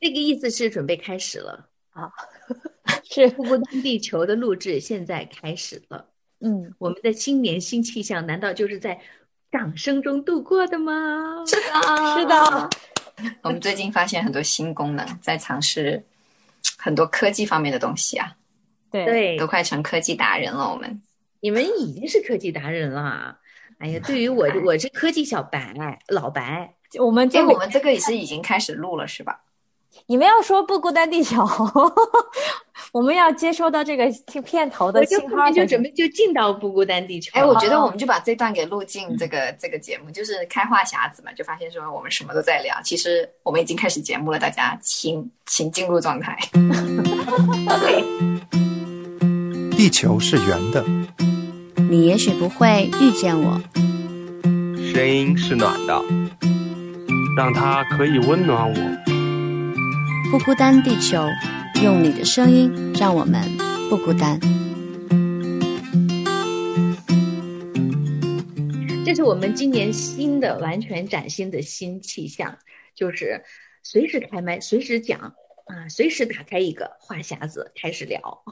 这个意思是准备开始了啊，是不孤单地球的录制现在开始了。嗯，我们的新年新气象，难道就是在掌声中度过的吗？是的，是的。我们最近发现很多新功能，在尝试很多科技方面的东西啊。对对，都快成科技达人了。我们你们已经是科技达人了。哎呀，对于我，我是科技小白，老白。我们这我们这个也是已经开始录了，是吧？你们要说不孤单地球，我们要接收到这个片头的信号，就准备就进到不孤单地球。哎，我觉得我们就把这段给录进这个这个节目，就是开话匣子嘛，就发现说我们什么都在聊。其实我们已经开始节目了，大家请请进入状态。地球是圆的，你也许不会遇见我。声音是暖的，让它可以温暖我。不孤单，地球，用你的声音让我们不孤单。这是我们今年新的、完全崭新的新气象，就是随时开麦、随时讲啊，随时打开一个话匣子开始聊。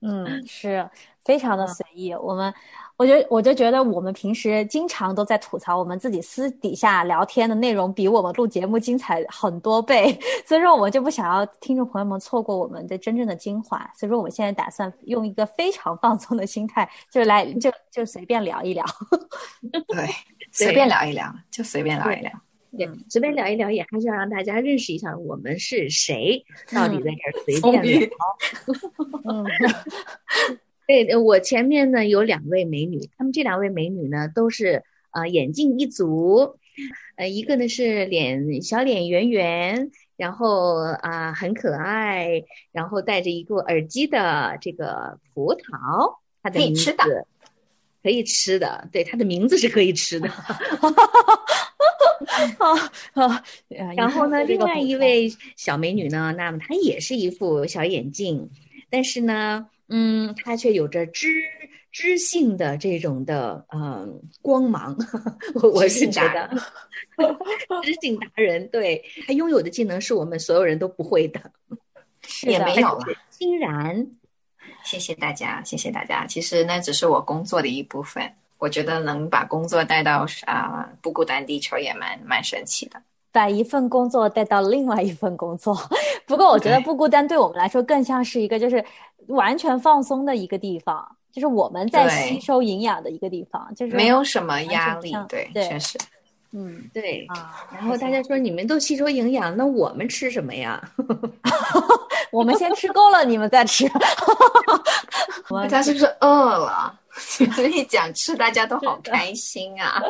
嗯，是非常的随意。我们。我觉得，我就觉得我们平时经常都在吐槽我们自己私底下聊天的内容比我们录节目精彩很多倍，所以说我们就不想要听众朋友们错过我们的真正的精华。所以说我们现在打算用一个非常放松的心态，就来就就随便聊一聊。对，随便聊一聊，就随便聊一聊。对，随便聊一聊，也还是要让大家认识一下我们是谁，到底在这儿随便聊。嗯。对，我前面呢有两位美女，她们这两位美女呢都是呃眼镜一族，呃一个呢是脸小脸圆圆，然后啊很可爱，然后戴着一个耳机的这个葡萄，它的名字可以吃的，对，它的名字是可以吃的。然后呢，另外一位小美女呢，那么她也是一副小眼镜，但是呢。嗯，他却有着知知性的这种的嗯光芒，我我是觉得知性达人，对他拥有的技能是我们所有人都不会的，也没有了。欣然，谢谢大家，谢谢大家。其实那只是我工作的一部分，我觉得能把工作带到啊不孤单地球也蛮蛮神奇的。把一份工作带到另外一份工作，不过我觉得不孤单对我们来说更像是一个就是完全放松的一个地方，就是我们在吸收营养的一个地方，就是没有什么压力，对，确实，嗯，对啊。然后大家说你们都吸收营养，那我们吃什么呀？我们先吃够了，你们再吃。大家是不是饿了？所以讲吃，大家都好开心啊！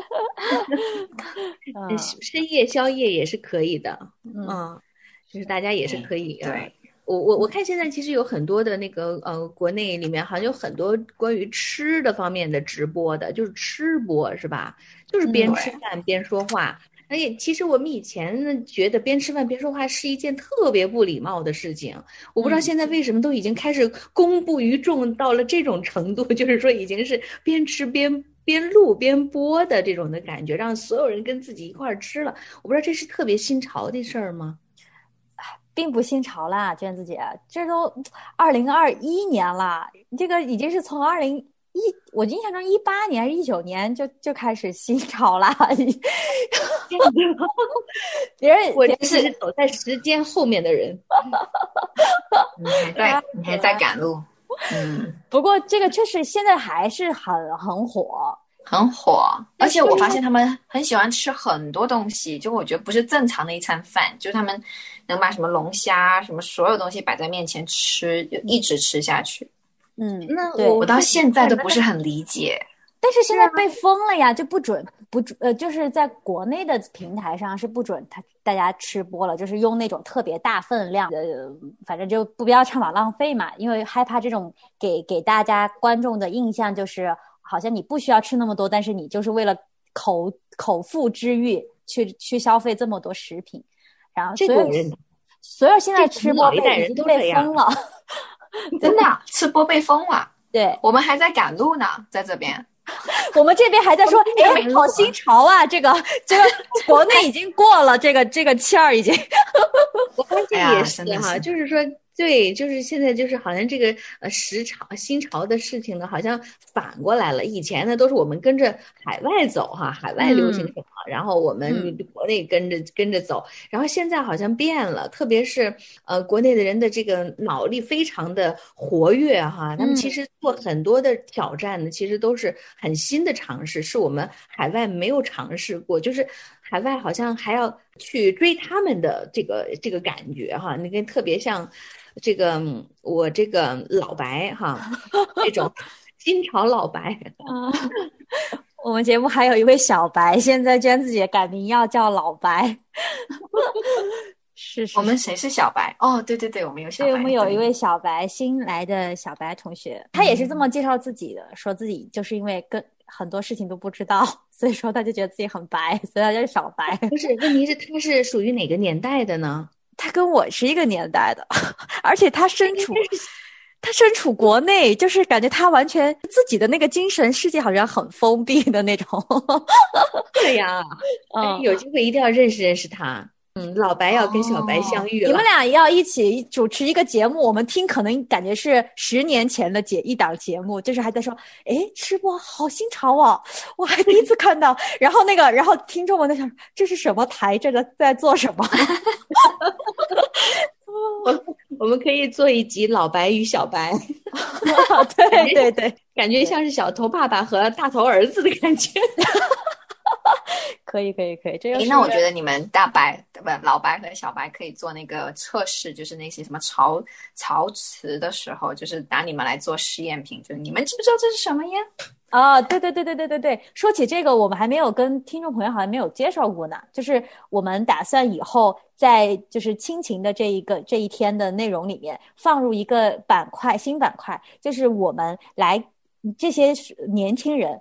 深夜宵夜也是可以的，嗯，就是大家也是可以。对，我我我看现在其实有很多的那个呃，国内里面好像有很多关于吃的方面的直播的，就是吃播是吧？就是边吃饭边说话。而且，其实我们以前觉得边吃饭边说话是一件特别不礼貌的事情。我不知道现在为什么都已经开始公布于众到了这种程度，就是说已经是边吃边边录边播的这种的感觉，让所有人跟自己一块儿吃了。我不知道这是特别新潮的事儿吗？并不新潮啦，娟子姐，这都二零二一年了，这个已经是从二零。一，我印象中一八年还是、一九年就就开始新潮了。别人 我是走在时间后面的人。你还在，你还在赶路。嗯，不过这个确实现在还是很很火，很火。而且我发现他们很喜欢吃很多东西，就我觉得不是正常的一餐饭，就是他们能把什么龙虾、什么所有东西摆在面前吃，就一直吃下去。嗯，那我我到现在都不是很理解，但是现在被封了呀，就不准不准呃，就是在国内的平台上是不准他大家吃播了，就是用那种特别大分量的，反正就不要倡导浪费嘛，因为害怕这种给给大家观众的印象就是好像你不需要吃那么多，但是你就是为了口口腹之欲去去消费这么多食品，然后所有所有现在吃播被被封了。真的，吃播被封了。对我们还在赶路呢，在这边，我们这边还在说，哎，好新潮啊！这个，这个国内已经过了这个这个气儿，已经。我发现也是哈，就是说。对，就是现在，就是好像这个呃时潮新潮的事情呢，好像反过来了。以前呢，都是我们跟着海外走哈，海外流行什么，然后我们国内跟着跟着走。然后现在好像变了，特别是呃国内的人的这个脑力非常的活跃哈，他们其实做很多的挑战呢，其实都是很新的尝试，是我们海外没有尝试过，就是海外好像还要去追他们的这个这个感觉哈，那跟特别像。这个我这个老白哈，这种 新潮老白啊，我们节目还有一位小白，现在娟子姐改名要叫老白，是 是。我们谁是小白？哦，对对对，我们有小白。对，我们有一位小白，新来的小白同学，他也是这么介绍自己的，说自己就是因为跟很多事情都不知道，所以说他就觉得自己很白，所以他叫小白。不是，问题是他是属于哪个年代的呢？他跟我是一个年代的，而且他身处他身处国内，就是感觉他完全自己的那个精神世界好像很封闭的那种。对呀，嗯，有机会一定要认识认识他。嗯，老白要跟小白相遇了，你们俩要一起主持一个节目，我们听可能感觉是十年前的节一档节目，就是还在说，哎，吃播好新潮哦，我还第一次看到。然后那个，然后听众们在想，这是什么台？这个在做什么？我我们可以做一集老白与小白，对对对，感觉像是小头爸爸和大头儿子的感觉。可以可以可以，这那我觉得你们大白不老白和小白可以做那个测试，就是那些什么潮潮词的时候，就是拿你们来做试验品，就是你们知不知道这是什么呀？啊，对对对对对对对，说起这个，我们还没有跟听众朋友好像没有介绍过呢，就是我们打算以后在就是亲情的这一个这一天的内容里面放入一个板块新板块，就是我们来这些年轻人。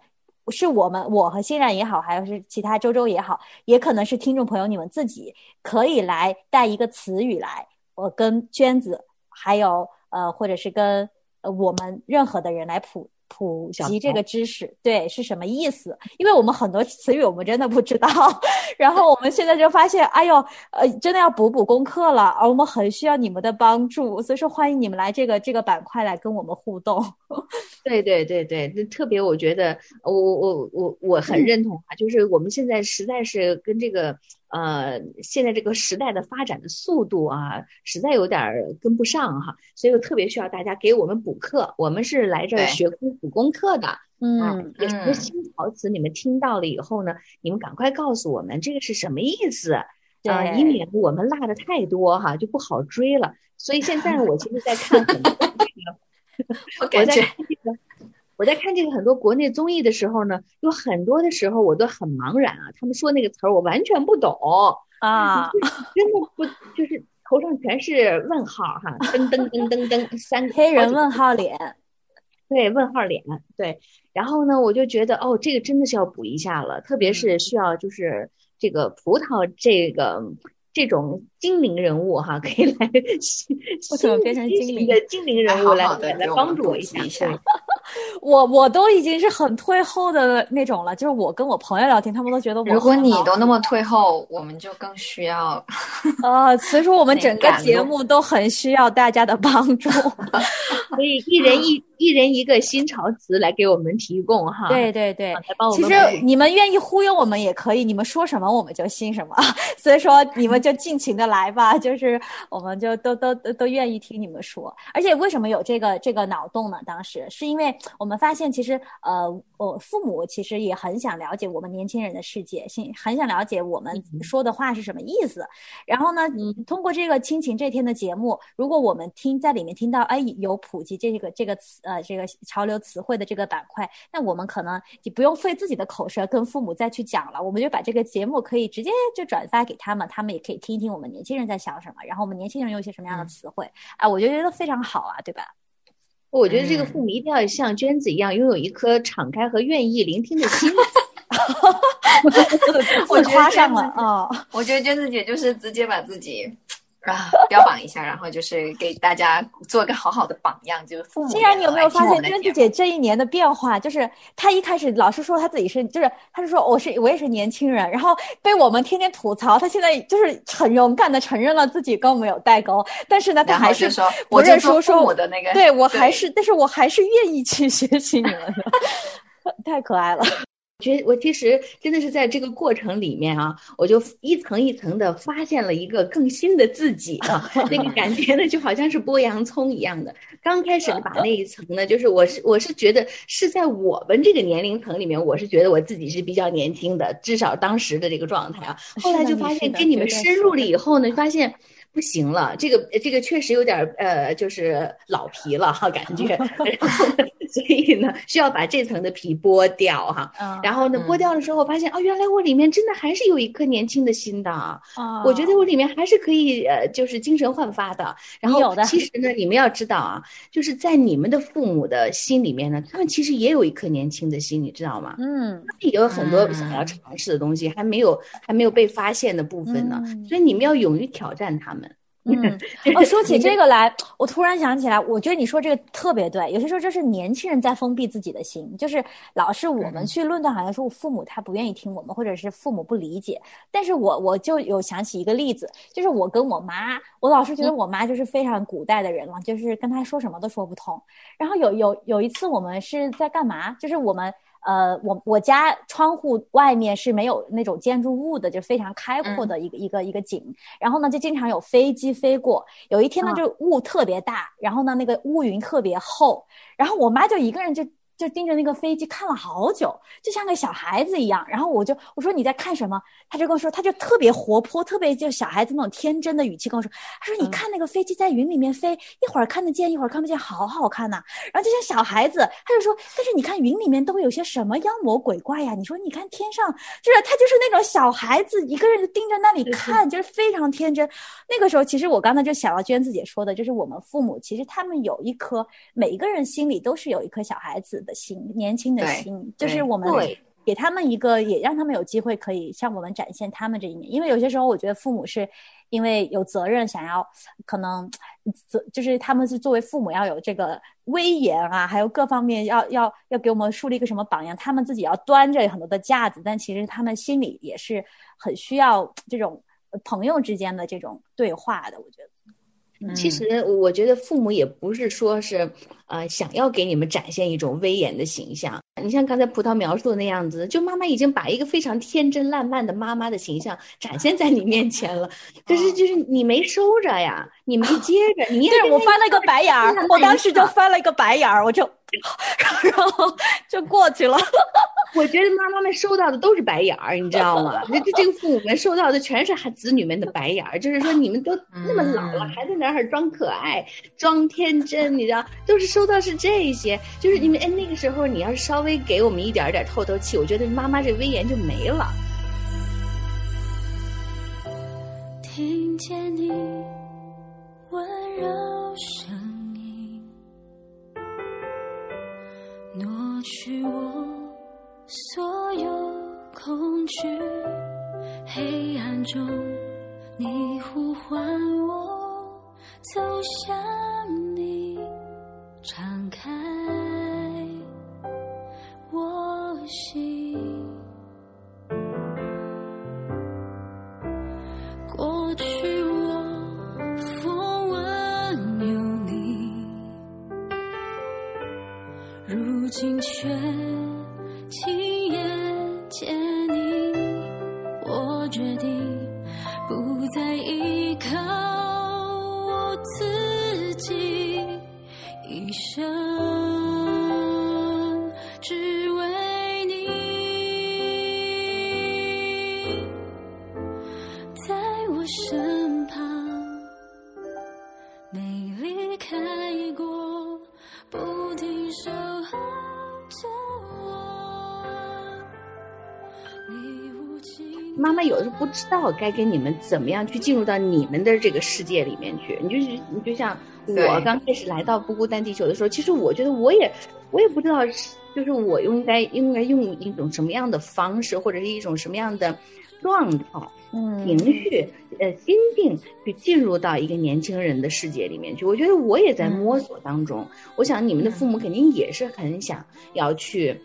是我们，我和欣然也好，还有是其他周周也好，也可能是听众朋友你们自己可以来带一个词语来，我跟娟子，还有呃，或者是跟呃我们任何的人来普。普及这个知识，对是什么意思？因为我们很多词语我们真的不知道，然后我们现在就发现，哎呦，呃，真的要补补功课了，而我们很需要你们的帮助，所以说欢迎你们来这个这个板块来跟我们互动。对对对对，特别我觉得，我我我我很认同啊，就是我们现在实在是跟这个。呃，现在这个时代的发展的速度啊，实在有点跟不上哈，所以我特别需要大家给我们补课。我们是来这儿学功补功课的，嗯，有什么新陶瓷你们听到了以后呢，你们赶快告诉我们这个是什么意思啊，以免我们落的太多哈就不好追了。所以现在我其实在看很多这个，我感觉。我在看这个很多国内综艺的时候呢，有很多的时候我都很茫然啊，他们说那个词儿我完全不懂。啊，真的不就是头上全是问号哈，噔噔噔噔噔三个 黑人问号脸，对问号脸对，然后呢我就觉得哦这个真的是要补一下了，特别是需要就是这个葡萄这个。这种精灵人物哈，可以来，为什么变成精灵的精灵人物来来帮助我一 下？我我都已经是很退后的那种了，就是我跟我朋友聊天，他们都觉得我。如果你都那么退后，我们就更需要。啊，所以说我们整个节目都很需要大家的帮助，所以一人一一人一个新潮词来给我们提供哈。对对对，其实你们愿意忽悠我们也可以，你们说什么我们就信什么。所以说你们。就尽情的来吧，就是我们就都都都都愿意听你们说。而且为什么有这个这个脑洞呢？当时是因为我们发现，其实呃，我父母其实也很想了解我们年轻人的世界，心很想了解我们说的话是什么意思。然后呢，通过这个亲情这天的节目，如果我们听在里面听到，哎，有普及这个这个词呃这个潮流词汇的这个板块，那我们可能就不用费自己的口舌跟父母再去讲了，我们就把这个节目可以直接就转发给他们，他们也可以。听一听我们年轻人在想什么，然后我们年轻人有一些什么样的词汇，啊，我就觉得非常好啊，对吧？我觉得这个父母一定要像娟子一样，拥有一颗敞开和愿意聆听的心。我夸上了啊！我觉得娟子姐就是直接把自己啊，标榜一下，然后就是给大家做个好好的榜样，就是父母。既然你有没有发现娟子姐这一年的变化？就是她一开始老是说她自己是，就是她是说我是我也是年轻人，然后被我们天天吐槽，她现在就是很勇敢的承认了自己跟我们有代沟，但是呢，她还是说不认输，说我的那个，对我还是，但是我还是愿意去学习你们的，太可爱了。觉我其实真的是在这个过程里面啊，我就一层一层的发现了一个更新的自己啊，那个感觉呢就好像是剥洋葱一样的。刚开始把那一层呢，就是我是我是觉得是在我们这个年龄层里面，我是觉得我自己是比较年轻的，至少当时的这个状态啊。后来就发现跟你们深入了以后呢，发现。不行了，这个这个确实有点呃，就是老皮了哈，感觉，所以呢，需要把这层的皮剥掉哈。然后呢，剥掉的时候发现，哦，原来我里面真的还是有一颗年轻的心的啊。我觉得我里面还是可以呃，就是精神焕发的。然后其实呢，你们要知道啊，就是在你们的父母的心里面呢，他们其实也有一颗年轻的心，你知道吗？嗯，他们也有很多想要尝试的东西，还没有还没有被发现的部分呢。所以你们要勇于挑战他们。嗯，哦，说起这个来，我突然想起来，我觉得你说这个特别对。有些时候就是年轻人在封闭自己的心，就是老是我们去论断，好像说我父母他不愿意听我们，或者是父母不理解。但是我我就有想起一个例子，就是我跟我妈，我老是觉得我妈就是非常古代的人了，就是跟她说什么都说不通。然后有有有一次我们是在干嘛？就是我们。呃，我我家窗户外面是没有那种建筑物的，就非常开阔的一个一个一个景。然后呢，就经常有飞机飞过。有一天呢，就雾特别大，然后呢，那个乌云特别厚。然后我妈就一个人就。就盯着那个飞机看了好久，就像个小孩子一样。然后我就我说你在看什么？他就跟我说，他就特别活泼，特别就小孩子那种天真的语气跟我说，他说你看那个飞机在云里面飞，一会儿看得见，一会儿看不见，好好看呐。然后就像小孩子，他就说，但是你看云里面都会有些什么妖魔鬼怪呀？你说你看天上，就是他就是那种小孩子，一个人就盯着那里看，就是非常天真。那个时候，其实我刚才就想到娟子姐说的，就是我们父母其实他们有一颗，每一个人心里都是有一颗小孩子。的心，年轻的心，就是我们给他们一个，也让他们有机会可以向我们展现他们这一面。因为有些时候，我觉得父母是因为有责任，想要可能责，就是他们是作为父母要有这个威严啊，还有各方面要要要给我们树立一个什么榜样，他们自己要端着很多的架子，但其实他们心里也是很需要这种朋友之间的这种对话的。我觉得。其实我觉得父母也不是说是，呃，想要给你们展现一种威严的形象。你像刚才葡萄描述的那样子，就妈妈已经把一个非常天真烂漫的妈妈的形象展现在你面前了，可是就是你没收着呀，你没接着，你对我翻了一个白眼儿，我当时就翻了一个白眼儿，我就。然后就过去了。我觉得妈妈们收到的都是白眼儿，你知道吗？这这个父母们收到的全是孩子女们的白眼儿，就是说你们都那么老了，还在那儿装可爱、装天真，你知道？都是收到是这些，就是你们哎，那个时候你要是稍微给我们一点点透透气，我觉得妈妈这威严就没了。听见你温柔声。挪去我所有恐惧，黑暗中你呼唤我走向你，敞开我心。有的时候不知道该跟你们怎么样去进入到你们的这个世界里面去。你就是你就像我刚开始来到不孤单地球的时候，其实我觉得我也我也不知道，就是我应该应该用一种什么样的方式，或者是一种什么样的状态、情绪、呃心境，去进入到一个年轻人的世界里面去。我觉得我也在摸索当中。我想你们的父母肯定也是很想要去。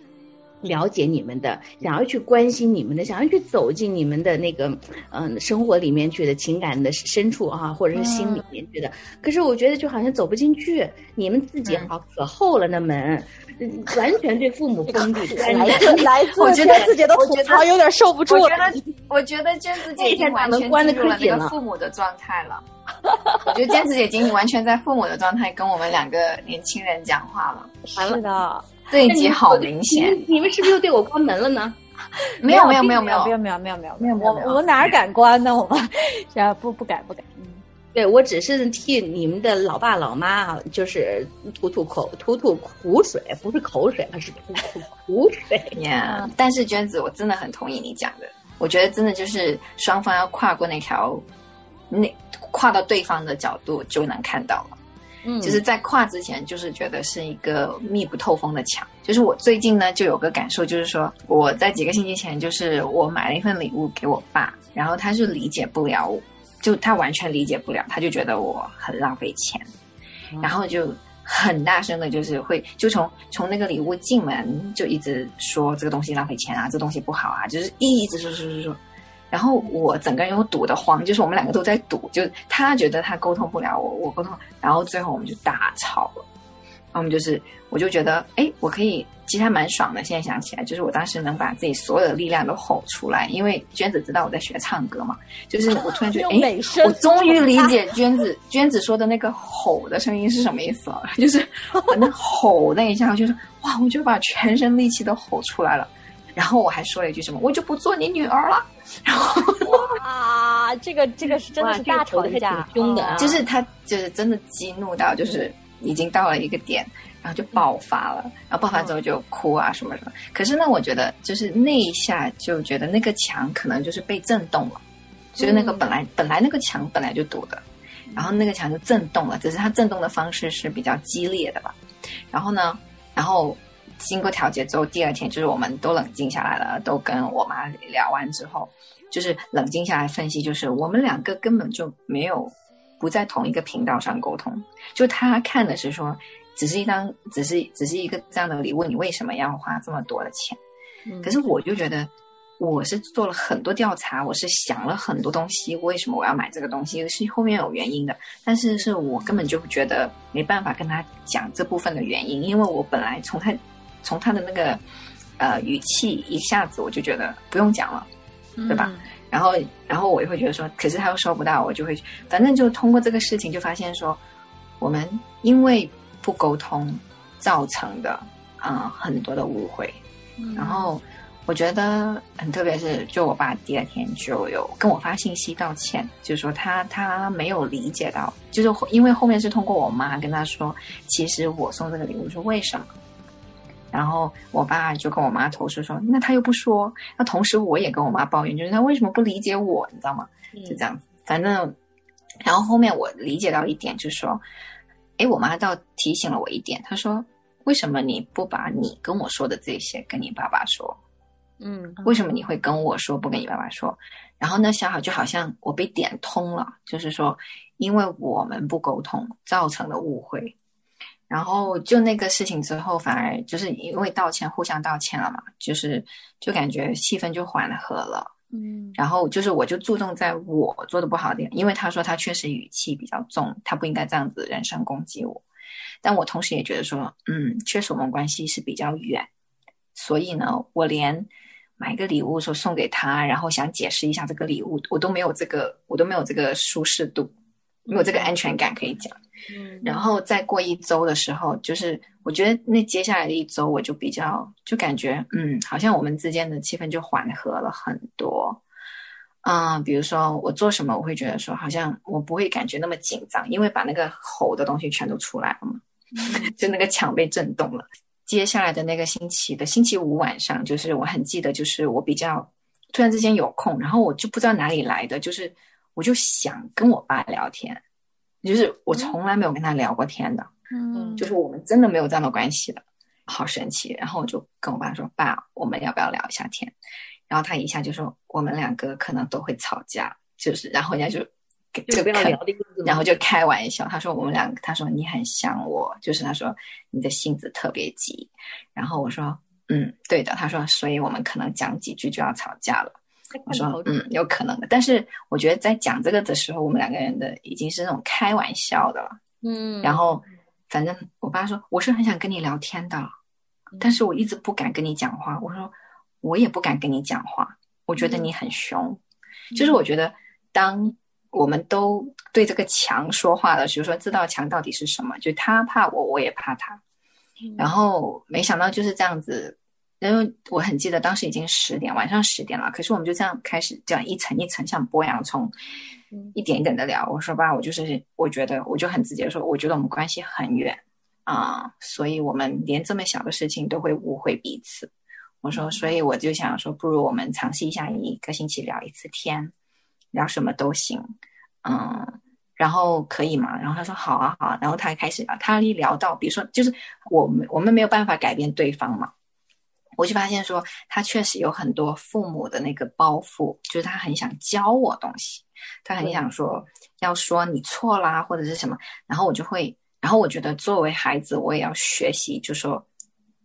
了解你们的，想要去关心你们的，想要去走进你们的那个嗯生活里面去的情感的深处啊，或者是心里面去的。可是我觉得就好像走不进去，你们自己好可厚了那门，完全对父母封闭。来自来自，我觉得自己的吐槽有点受不住。我觉得我觉得娟子姐已经完全进入了那个父母的状态了。我觉得娟子姐已经完全在父母的状态跟我们两个年轻人讲话了。是的。这一集好明显，你们是不是又对我关门了呢？没有没有没有没有没有没有没有没有没有，我我哪敢关呢？我们 啊不不敢不敢。嗯，对我只是替你们的老爸老妈啊，就是吐吐口吐吐苦水，不是口水，而是吐吐苦水 呀。但是娟子，我真的很同意你讲的，我觉得真的就是双方要跨过那条，那跨到对方的角度就能看到了。嗯，就是在跨之前，就是觉得是一个密不透风的墙。就是我最近呢，就有个感受，就是说我在几个星期前，就是我买了一份礼物给我爸，然后他是理解不了，就他完全理解不了，他就觉得我很浪费钱，然后就很大声的，就是会就从从那个礼物进门就一直说这个东西浪费钱啊，这东西不好啊，就是一直说说说说。然后我整个人又堵得慌，就是我们两个都在堵，就他觉得他沟通不了我，我沟通，然后最后我们就大吵了。我们就是，我就觉得，哎，我可以，其实还蛮爽的。现在想起来，就是我当时能把自己所有的力量都吼出来，因为娟子知道我在学唱歌嘛，就是我突然觉得，哎，我终于理解娟子娟子说的那个吼的声音是什么意思了，就是我那吼那一下，就是哇，我就把全身力气都吼出来了。然后我还说了一句什么，我就不做你女儿了。然后哇，这个这个是真的是大吵一架，凶的，就是他就是真的激怒到，就是已经到了一个点，然后就爆发了，然后爆发之后就哭啊什么什么。可是呢，我觉得就是那一下就觉得那个墙可能就是被震动了，就是那个本来本来那个墙本来就堵的，然后那个墙就震动了，只是它震动的方式是比较激烈的吧。然后呢，然后。经过调解之后，第二天就是我们都冷静下来了，都跟我妈聊完之后，就是冷静下来分析，就是我们两个根本就没有不在同一个频道上沟通。就他看的是说，只是一张，只是只是一个这样的礼物，你为什么要花这么多的钱？可是我就觉得，我是做了很多调查，我是想了很多东西，为什么我要买这个东西是后面有原因的。但是是我根本就觉得没办法跟他讲这部分的原因，因为我本来从他。从他的那个呃语气，一下子我就觉得不用讲了，对吧？然后，然后我就会觉得说，可是他又收不到，我就会，反正就通过这个事情，就发现说，我们因为不沟通造成的啊很多的误会。然后我觉得很特别是，就我爸第二天就有跟我发信息道歉，就是说他他没有理解到，就是因为后面是通过我妈跟他说，其实我送这个礼物是为什么。然后我爸就跟我妈投诉说：“那他又不说。”那同时我也跟我妈抱怨，就是他为什么不理解我？你知道吗？就这样子。反正，然后后面我理解到一点，就是说，哎，我妈倒提醒了我一点，她说：“为什么你不把你跟我说的这些跟你爸爸说？嗯，为什么你会跟我说不跟你爸爸说？”然后呢，小好就好像我被点通了，就是说，因为我们不沟通造成的误会。然后就那个事情之后，反而就是因为道歉，互相道歉了嘛，就是就感觉气氛就缓和了。嗯，然后就是我就注重在我做的不好的点，因为他说他确实语气比较重，他不应该这样子人身攻击我。但我同时也觉得说，嗯，确实我们关系是比较远，所以呢，我连买个礼物说送给他，然后想解释一下这个礼物，我都没有这个，我都没有这个舒适度，没有这个安全感可以讲。嗯，然后再过一周的时候，就是我觉得那接下来的一周，我就比较就感觉，嗯，好像我们之间的气氛就缓和了很多。嗯，比如说我做什么，我会觉得说，好像我不会感觉那么紧张，因为把那个吼的东西全都出来了嘛，就那个墙被震动了。接下来的那个星期的星期五晚上，就是我很记得，就是我比较突然之间有空，然后我就不知道哪里来的，就是我就想跟我爸聊天。就是我从来没有跟他聊过天的，嗯，就是我们真的没有这样的关系的，好神奇。然后我就跟我爸说：“爸，我们要不要聊一下天？”然后他一下就说我们两个可能都会吵架，就是然后人家就就不要聊的意思然后就开玩笑，他说我们两个，他说你很像我，就是他说你的性子特别急，然后我说嗯对的，他说所以我们可能讲几句就要吵架了。我说嗯，有可能的，但是我觉得在讲这个的时候，我们两个人的已经是那种开玩笑的了。嗯，然后反正我爸说我是很想跟你聊天的，但是我一直不敢跟你讲话。我说我也不敢跟你讲话，我觉得你很凶。就是我觉得当我们都对这个墙说话的，比如说知道墙到底是什么，就他怕我，我也怕他。然后没想到就是这样子。因为我很记得当时已经十点，晚上十点了。可是我们就这样开始，这样一层一层像剥洋葱，一点一点的聊。我说吧，我就是我觉得，我就很直接说，我觉得我们关系很远啊、所以我们连这么小的事情都会误会彼此。我说，所以我就想说，不如我们尝试一下，一个星期聊一次天，聊什么都行，嗯。然后可以吗？然后他说好啊好啊。然后他开始聊，他一聊到，比如说，就是我们我们没有办法改变对方嘛，我就发现说，他确实有很多父母的那个包袱，就是他很想教我东西，他很想说要说你错啦，或者是什么，然后我就会，然后我觉得作为孩子，我也要学习，就说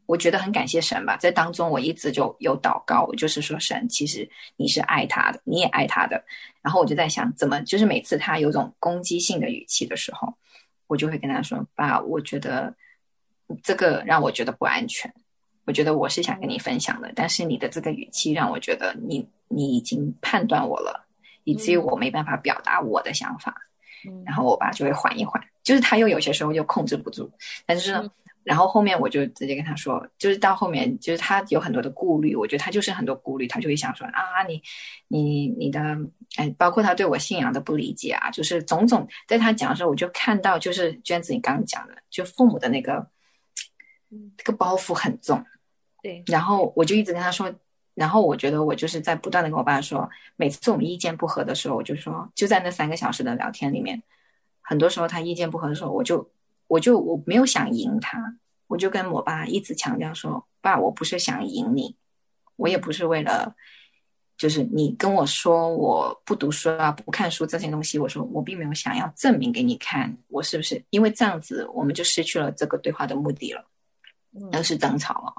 我觉得很感谢神吧，在当中我一直就有祷告，我就是说神，其实你是爱他的，你也爱他的，然后我就在想，怎么就是每次他有种攻击性的语气的时候，我就会跟他说，爸，我觉得这个让我觉得不安全。我觉得我是想跟你分享的，但是你的这个语气让我觉得你你已经判断我了，以至于我没办法表达我的想法。然后我爸就会缓一缓，就是他又有些时候又控制不住，但是呢，然后后面我就直接跟他说，就是到后面就是他有很多的顾虑，我觉得他就是很多顾虑，他就会想说啊，你你你的哎，包括他对我信仰的不理解啊，就是种种，在他讲的时候，我就看到就是娟子你刚刚讲的，就父母的那个这个包袱很重。对，然后我就一直跟他说，然后我觉得我就是在不断的跟我爸说，每次我们意见不合的时候，我就说，就在那三个小时的聊天里面，很多时候他意见不合的时候，我就我就我没有想赢他，我就跟我爸一直强调说，爸，我不是想赢你，我也不是为了，就是你跟我说我不读书啊，不看书这些东西，我说我并没有想要证明给你看，我是不是？因为这样子我们就失去了这个对话的目的了，而是争吵了。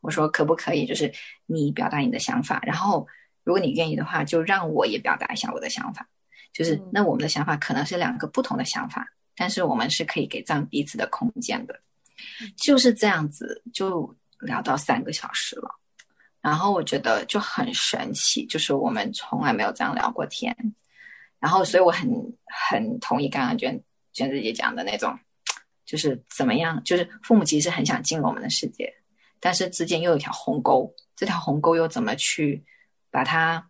我说可不可以，就是你表达你的想法，然后如果你愿意的话，就让我也表达一下我的想法。就是那我们的想法可能是两个不同的想法，但是我们是可以给这样彼此的空间的。就是这样子，就聊到三个小时了。然后我觉得就很神奇，就是我们从来没有这样聊过天。然后，所以我很很同意刚刚娟娟子姐讲的那种，就是怎么样，就是父母其实很想进入我们的世界。但是之间又有一条鸿沟，这条鸿沟又怎么去把它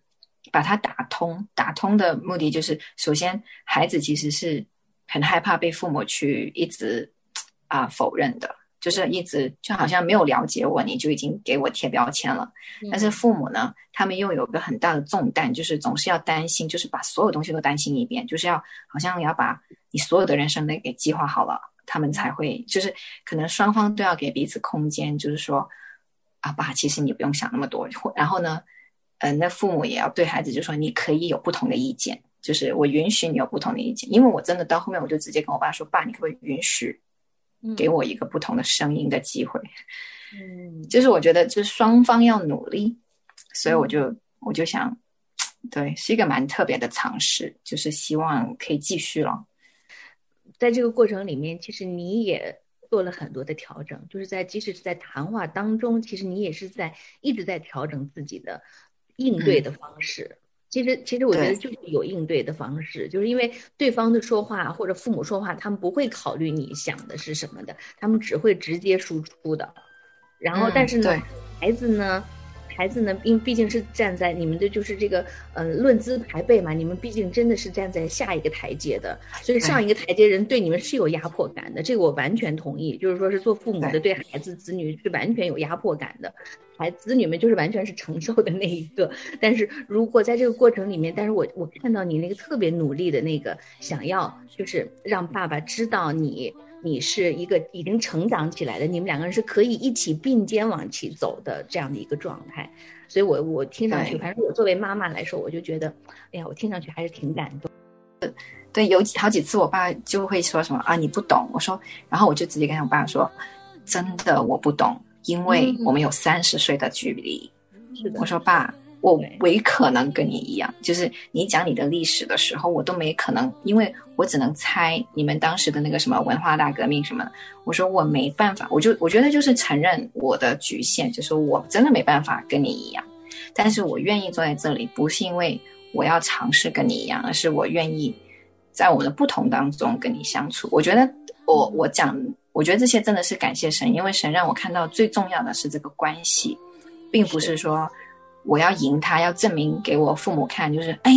把它打通？打通的目的就是，首先孩子其实是很害怕被父母去一直啊、否认的，就是一直就好像没有了解我，你就已经给我贴标签了。但是父母呢，他们又有个很大的重担，就是总是要担心，就是把所有东西都担心一遍，就是要好像要把你所有的人生都给计划好了。他们才会，就是可能双方都要给彼此空间，就是说，啊爸，其实你不用想那么多。然后呢，呃，那父母也要对孩子就说，你可以有不同的意见，就是我允许你有不同的意见，因为我真的到后面我就直接跟我爸说，爸，你可不可以允许给我一个不同的声音的机会？嗯，就是我觉得就是双方要努力，所以我就我就想，对，是一个蛮特别的尝试，就是希望可以继续了。在这个过程里面，其实你也做了很多的调整，就是在即使是在谈话当中，其实你也是在一直在调整自己的应对的方式。其实，其实我觉得就是有应对的方式，就是因为对方的说话或者父母说话，他们不会考虑你想的是什么的，他们只会直接输出的。然后，嗯但是呢，对孩子呢，孩子呢，因为毕竟是站在你们的就是这个呃论资排辈嘛，你们毕竟真的是站在下一个台阶的，所以上一个台阶人对你们是有压迫感的，这个我完全同意。就是说是做父母的对孩子子女是完全有压迫感的，孩子女们就是完全是承受的那一个。但是如果在这个过程里面，但是我我看到你那个特别努力的那个想要就是让爸爸知道你你是一个已经成长起来的，你们两个人是可以一起并肩往起走的这样的一个状态。所以我我听上去，反正我作为妈妈来说，我就觉得，哎呀，我听上去还是挺感动。对，有好几次我爸就会说什么啊，你不懂。我说，然后我就直接跟我爸说，真的我不懂，因为我们有三十岁的距离。是的，我说爸。我唯可能跟你一样，就是你讲你的历史的时候，我都没可能，因为我只能猜你们当时的那个什么文化大革命什么的。我说我没办法，我就我觉得就是承认我的局限，就是我真的没办法跟你一样。但是我愿意坐在这里，不是因为我要尝试跟你一样，而是我愿意在我们的不同当中跟你相处。我觉得我我讲，我觉得这些真的是感谢神，因为神让我看到最重要的是这个关系，并不是说。我要赢他，要证明给我父母看，就是哎，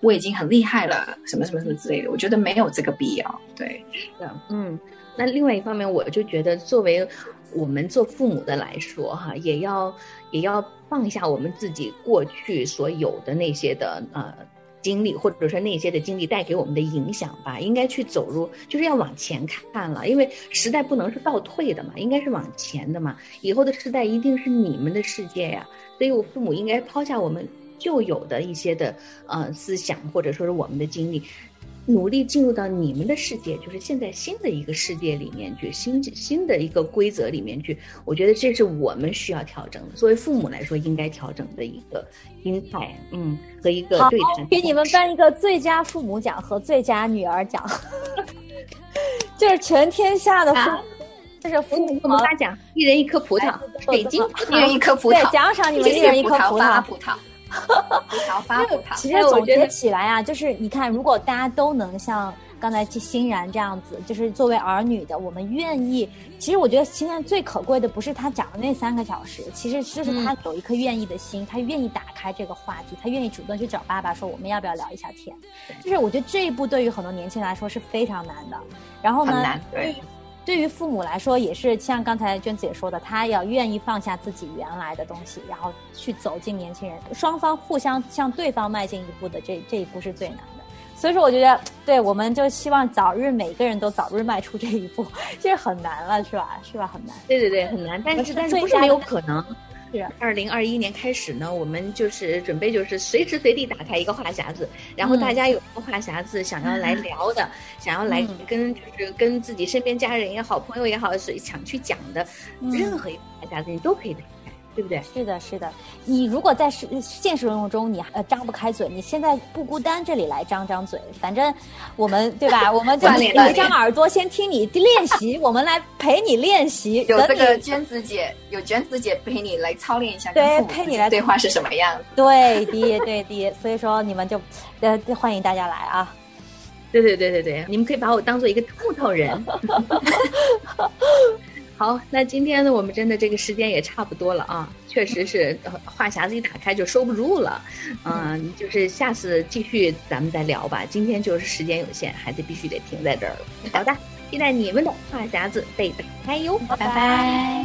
我已经很厉害了，什么什么什么之类的。我觉得没有这个必要。对，是的，嗯。那另外一方面，我就觉得作为我们做父母的来说，哈，也要也要放下我们自己过去所有的那些的呃经历，或者说那些的经历带给我们的影响吧，应该去走入，就是要往前看了，因为时代不能是倒退的嘛，应该是往前的嘛。以后的时代一定是你们的世界呀。所以，我父母应该抛下我们旧有的一些的呃思想，或者说是我们的经历，努力进入到你们的世界，就是现在新的一个世界里面去，新新的一个规则里面去。我觉得这是我们需要调整的，作为父母来说应该调整的一个心态，嗯，和一个对谈。给你们颁一个最佳父母奖和最佳女儿奖，就是全天下的父。这是父母发奖，一人一颗葡萄，北京一人一颗葡萄，对，奖赏你们一人一颗葡萄，葡萄，葡萄发葡萄。其实总结起来啊，就是你看，如果大家都能像刚才欣然这样子，就是作为儿女的，我们愿意。其实我觉得现在最可贵的不是他讲的那三个小时，其实就是他有一颗愿意的心，他愿意打开这个话题，他愿意主动去找爸爸说我们要不要聊一下天。就是我觉得这一步对于很多年轻人来说是非常难的。然后呢？对。对于父母来说，也是像刚才娟子也说的，他要愿意放下自己原来的东西，然后去走进年轻人，双方互相向对方迈进一步的这这一步是最难的。所以说，我觉得，对，我们就希望早日每个人都早日迈出这一步，这是很难了，是吧？是吧？很难。对对对，很难，但是但是不是没有可能。是二零二一年开始呢，我们就是准备就是随时随地打开一个话匣子，然后大家有个话匣子想要来聊的，想要来跟就是跟自己身边家人也好，朋友也好，想去讲的任何一个话匣子，你都可以。对不对？是的，是的。你如果在现现实生活中你呃张不开嘴，你现在不孤单，这里来张张嘴。反正我们对吧？我们就有一张耳朵先听你练习，我们来陪你练习。有这个娟子姐，有娟子姐陪你来操练一下，对，陪你来对话是什么样子？对的，对的。所以说你们就呃欢迎大家来啊！对对对对对，你们可以把我当做一个木头人。好，那今天呢，我们真的这个时间也差不多了啊，确实是话匣子一打开就收不住了，嗯，就是下次继续咱们再聊吧。今天就是时间有限，还得必须得停在这儿了。好的，期待你们的话匣子被打开哟，拜拜。